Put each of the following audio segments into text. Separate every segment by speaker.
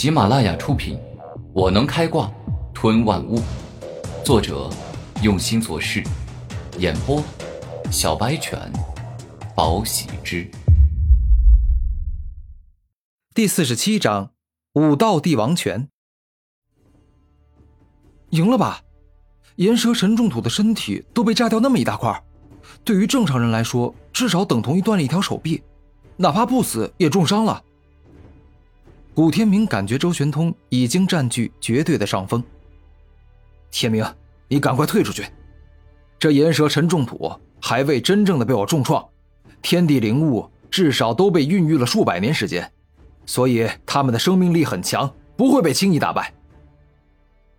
Speaker 1: 喜马拉雅出品，《我能开挂吞万物》，作者用心做事，演播小白犬，宝喜之。
Speaker 2: 第四十七章：武道帝王拳。赢了吧？岩蛇神重土的身体都被炸掉那么一大块，对于正常人来说，至少等同于断了一条手臂，哪怕不死也重伤了。古天明感觉周玄通已经占据绝对的上风。天明，你赶快退出去！这岩蛇沉重土还未真正的被我重创，天地灵物至少都被孕育了数百年时间，所以他们的生命力很强，不会被轻易打败。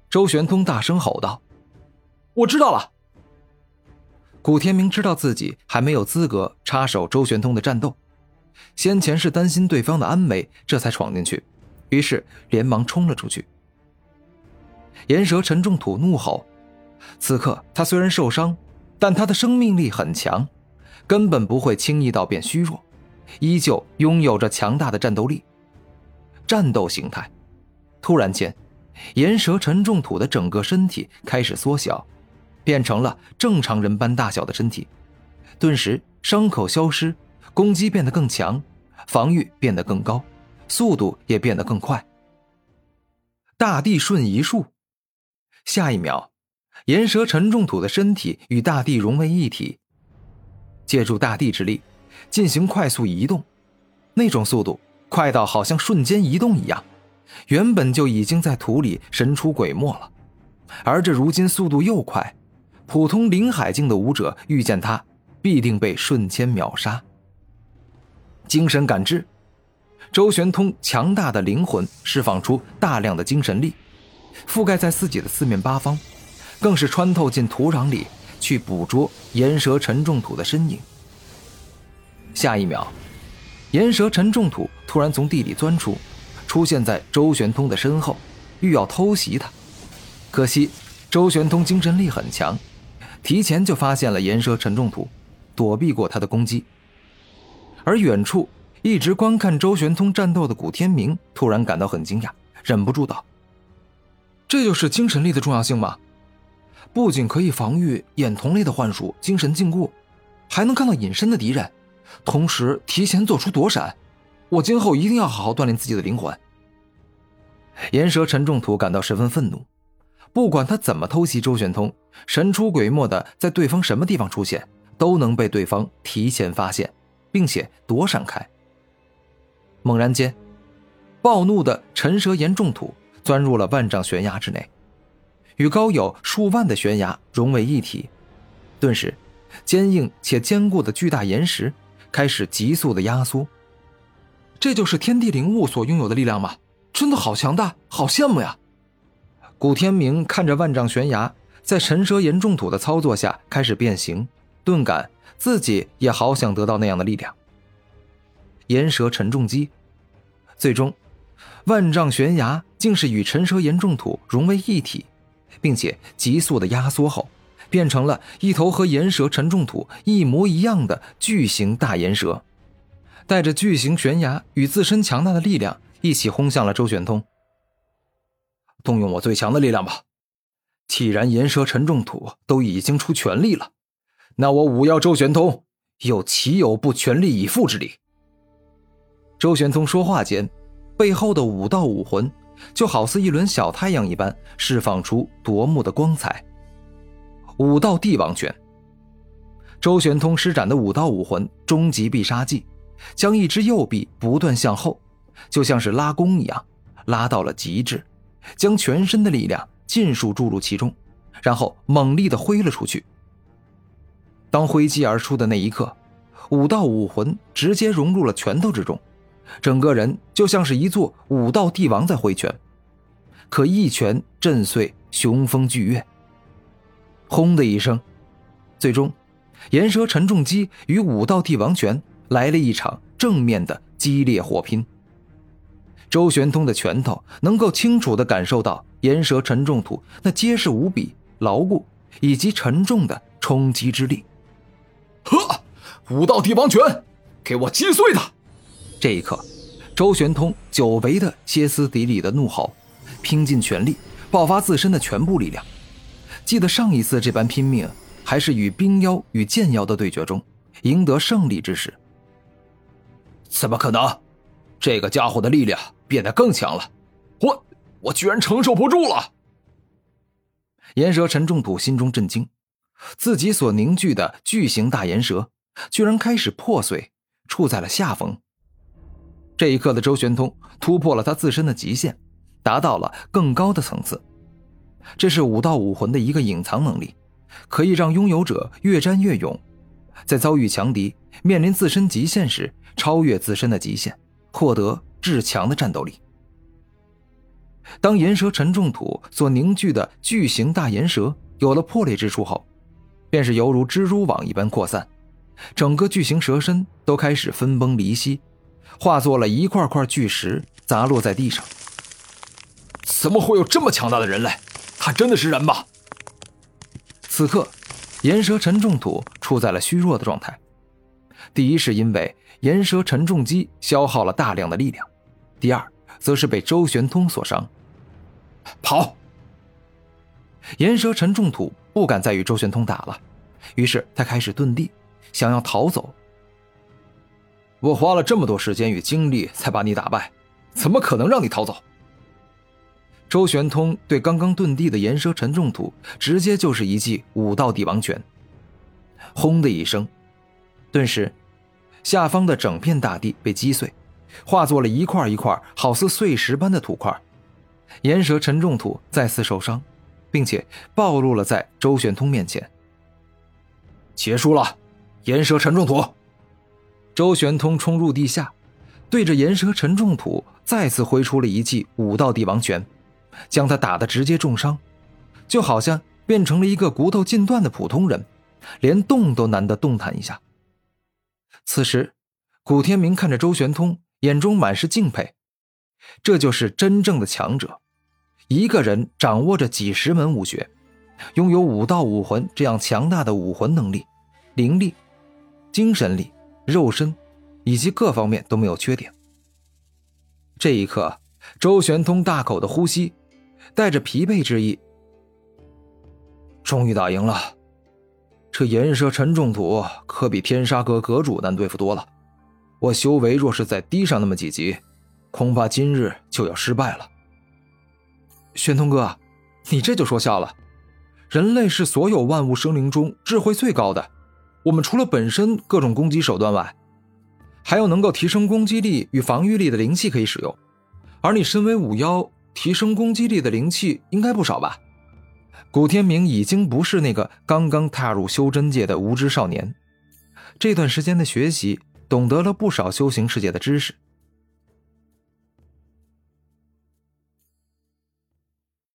Speaker 2: 周玄通大声吼道：“我知道了。”古天明知道自己还没有资格插手周玄通的战斗，先前是担心对方的安危，这才闯进去。于是连忙冲了出去。岩蛇沉重土怒吼，此刻他虽然受伤，但他的生命力很强，根本不会轻易到变虚弱，依旧拥有着强大的战斗力。战斗形态，突然间，岩蛇沉重土的整个身体开始缩小，变成了正常人般大小的身体，顿时伤口消失，攻击变得更强，防御变得更高。速度也变得更快。大地瞬移术，下一秒，岩蛇沉重土的身体与大地融为一体，借助大地之力进行快速移动，那种速度快到好像瞬间移动一样。原本就已经在土里神出鬼没了，而这如今速度又快，普通灵海境的武者遇见他，必定被瞬间秒杀。精神感知。周玄通强大的灵魂释放出大量的精神力，覆盖在自己的四面八方，更是穿透进土壤里去捕捉岩蛇沉重土的身影。下一秒，岩蛇沉重土突然从地里钻出，出现在周玄通的身后，欲要偷袭他。可惜周玄通精神力很强，提前就发现了岩蛇沉重土，躲避过他的攻击。而远处。一直观看周玄通战斗的古天明突然感到很惊讶，忍不住道：“这就是精神力的重要性吗？不仅可以防御眼瞳类的幻术、精神禁锢，还能看到隐身的敌人，同时提前做出躲闪。我今后一定要好好锻炼自己的灵魂。”岩蛇陈重土感到十分愤怒，不管他怎么偷袭周玄通，神出鬼没的在对方什么地方出现，都能被对方提前发现，并且躲闪开。猛然间，暴怒的沉蛇岩重土钻入了万丈悬崖之内，与高有数万的悬崖融为一体。顿时，坚硬且坚固的巨大岩石开始急速的压缩。这就是天地灵物所拥有的力量吗？真的好强大，好羡慕呀！古天明看着万丈悬崖在沉蛇岩重土的操作下开始变形，顿感自己也好想得到那样的力量。岩蛇沉重击，最终，万丈悬崖竟是与沉蛇岩重土融为一体，并且急速的压缩后，变成了一头和岩蛇沉重土一模一样的巨型大岩蛇，带着巨型悬崖与自身强大的力量一起轰向了周玄通。动用我最强的力量吧！既然岩蛇沉重土都已经出全力了，那我五妖周玄通又岂有不全力以赴之理？周玄通说话间，背后的武道武魂就好似一轮小太阳一般，释放出夺目的光彩。武道帝王拳。周玄通施展的武道武魂终极必杀技，将一只右臂不断向后，就像是拉弓一样，拉到了极致，将全身的力量尽数注入其中，然后猛力的挥了出去。当挥击而出的那一刻，武道武魂直接融入了拳头之中。整个人就像是一座武道帝王在挥拳，可一拳震碎雄风巨岳。轰的一声，最终，岩蛇沉重击与武道帝王拳来了一场正面的激烈火拼。周玄通的拳头能够清楚地感受到岩蛇沉重土那结实无比、牢固以及沉重的冲击之力。
Speaker 3: 呵，武道帝王拳，给我击碎他！
Speaker 2: 这一刻，周玄通久违的歇斯底里的怒吼，拼尽全力爆发自身的全部力量。记得上一次这般拼命，还是与冰妖与剑妖的对决中赢得胜利之时。
Speaker 3: 怎么可能？这个家伙的力量变得更强了，我我居然承受不住了！
Speaker 2: 岩蛇陈重土心中震惊，自己所凝聚的巨型大岩蛇，居然开始破碎，处在了下风。这一刻的周玄通突破了他自身的极限，达到了更高的层次。这是武道武魂的一个隐藏能力，可以让拥有者越战越勇，在遭遇强敌、面临自身极限时，超越自身的极限，获得至强的战斗力。当岩蛇沉重土所凝聚的巨型大岩蛇有了破裂之处后，便是犹如蜘蛛网一般扩散，整个巨型蛇身都开始分崩离析，化作了一块块巨石砸落在地上。
Speaker 3: 怎么会有这么强大的人类？他真的是人吗？
Speaker 2: 此刻，岩蛇沉重土处在了虚弱的状态。第一是因为岩蛇沉重击消耗了大量的力量，第二则是被周玄通所伤。
Speaker 3: 跑！
Speaker 2: 岩蛇沉重土不敢再与周玄通打了，于是他开始遁地，想要逃走。
Speaker 3: 我花了这么多时间与精力才把你打败，怎么可能让你逃走？
Speaker 2: 周玄通对刚刚遁地的岩蛇沉重土直接就是一记武道帝王拳，轰的一声，顿时，下方的整片大地被击碎，化作了一块一块好似碎石般的土块。岩蛇沉重土再次受伤，并且暴露了在周玄通面前。
Speaker 3: 结束了，岩蛇沉重土。
Speaker 2: 周玄通冲入地下，对着岩蛇沉重土再次挥出了一记武道帝王拳，将他打得直接重伤，就好像变成了一个骨头尽断的普通人，连动都难得动弹一下。此时，古天明看着周玄通，眼中满是敬佩，这就是真正的强者。一个人掌握着几十门武学，拥有武道武魂这样强大的武魂能力，灵力、精神力、肉身，以及各方面都没有缺点。这一刻，周玄通大口的呼吸，带着疲惫之意。终于打赢了，这岩蛇沉重土可比天杀阁阁主难对付多了。我修为若是再低上那么几级，恐怕今日就要失败了。玄通哥，你这就说笑了。人类是所有万物生灵中智慧最高的，我们除了本身各种攻击手段外，还有能够提升攻击力与防御力的灵气可以使用。而你身为武妖，提升攻击力的灵气应该不少吧？古天明已经不是那个刚刚踏入修真界的无知少年，这段时间的学习，懂得了不少修行世界的知识。